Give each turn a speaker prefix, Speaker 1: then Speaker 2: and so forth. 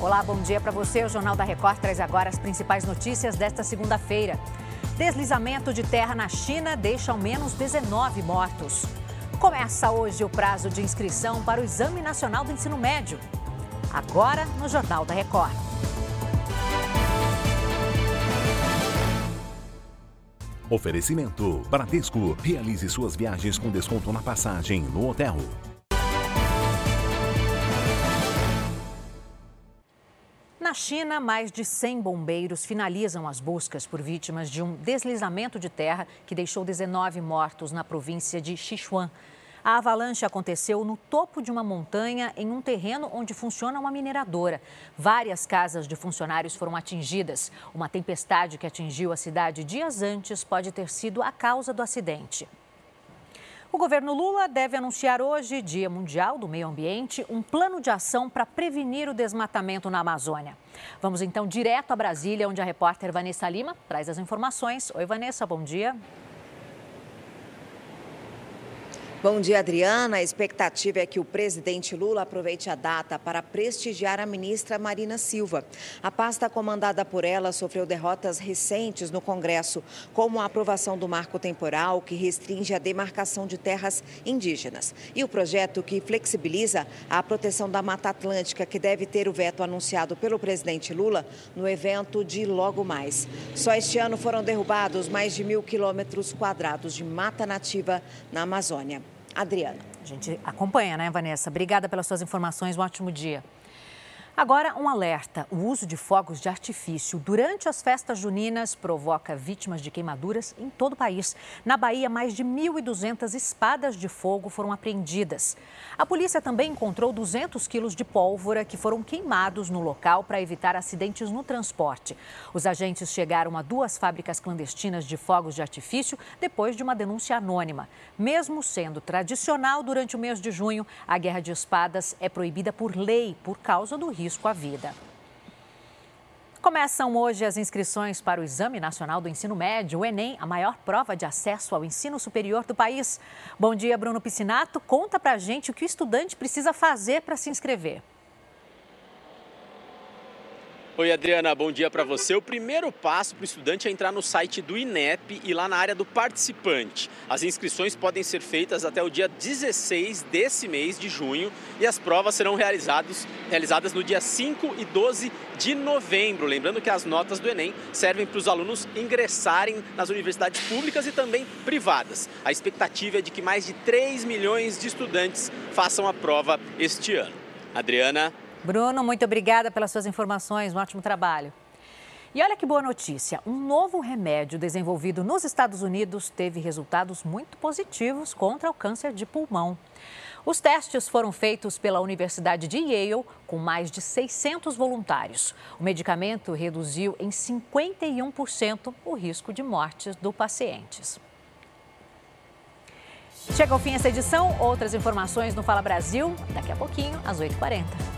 Speaker 1: Olá, bom dia para você. O Jornal da Record traz agora as principais notícias desta segunda-feira. Deslizamento de terra na China deixa ao menos 19 mortos. Começa hoje o prazo de inscrição para o Exame Nacional do Ensino Médio. Agora no Jornal da Record.
Speaker 2: Oferecimento: Bradesco. Realize suas viagens com desconto na passagem no hotel.
Speaker 1: Na China, mais de 100 bombeiros finalizam as buscas por vítimas de um deslizamento de terra que deixou 19 mortos na província de Sichuan. A avalanche aconteceu no topo de uma montanha, em um terreno onde funciona uma mineradora. Várias casas de funcionários foram atingidas. Uma tempestade que atingiu a cidade dias antes pode ter sido a causa do acidente. O governo Lula deve anunciar hoje, Dia Mundial do Meio Ambiente, um plano de ação para prevenir o desmatamento na Amazônia. Vamos então direto a Brasília, onde a repórter Vanessa Lima traz as informações. Oi, Vanessa, bom dia.
Speaker 3: Bom dia, Adriana. A expectativa é que o presidente Lula aproveite a data para prestigiar a ministra Marina Silva. A pasta comandada por ela sofreu derrotas recentes no Congresso, como a aprovação do marco temporal que restringe a demarcação de terras indígenas e o projeto que flexibiliza a proteção da Mata Atlântica, que deve ter o veto anunciado pelo presidente Lula no evento de logo mais. Só este ano foram derrubados mais de mil quilômetros quadrados de mata nativa na Amazônia. Adriana.
Speaker 1: A gente acompanha, né, Vanessa? Obrigada pelas suas informações. Um ótimo dia. Agora, um alerta: o uso de fogos de artifício durante as festas juninas provoca vítimas de queimaduras em todo o país. Na Bahia, mais de 1.200 espadas de fogo foram apreendidas. A polícia também encontrou 200 quilos de pólvora que foram queimados no local para evitar acidentes no transporte. Os agentes chegaram a duas fábricas clandestinas de fogos de artifício depois de uma denúncia anônima. Mesmo sendo tradicional durante o mês de junho, a guerra de espadas é proibida por lei por causa do risco risco à vida. Começam hoje as inscrições para o Exame Nacional do Ensino Médio, o Enem, a maior prova de acesso ao ensino superior do país. Bom dia, Bruno Piscinato. Conta pra gente o que o estudante precisa fazer para se inscrever.
Speaker 4: Oi, Adriana, bom dia para você. O primeiro passo para o estudante é entrar no site do INEP e lá na área do participante. As inscrições podem ser feitas até o dia 16 desse mês de junho e as provas serão realizadas, realizadas no dia 5 e 12 de novembro. Lembrando que as notas do Enem servem para os alunos ingressarem nas universidades públicas e também privadas. A expectativa é de que mais de 3 milhões de estudantes façam a prova este ano. Adriana.
Speaker 1: Bruno, muito obrigada pelas suas informações. Um ótimo trabalho. E olha que boa notícia: um novo remédio desenvolvido nos Estados Unidos teve resultados muito positivos contra o câncer de pulmão. Os testes foram feitos pela Universidade de Yale com mais de 600 voluntários. O medicamento reduziu em 51% o risco de mortes dos pacientes. Chega ao fim essa edição. Outras informações no Fala Brasil daqui a pouquinho, às 8h40.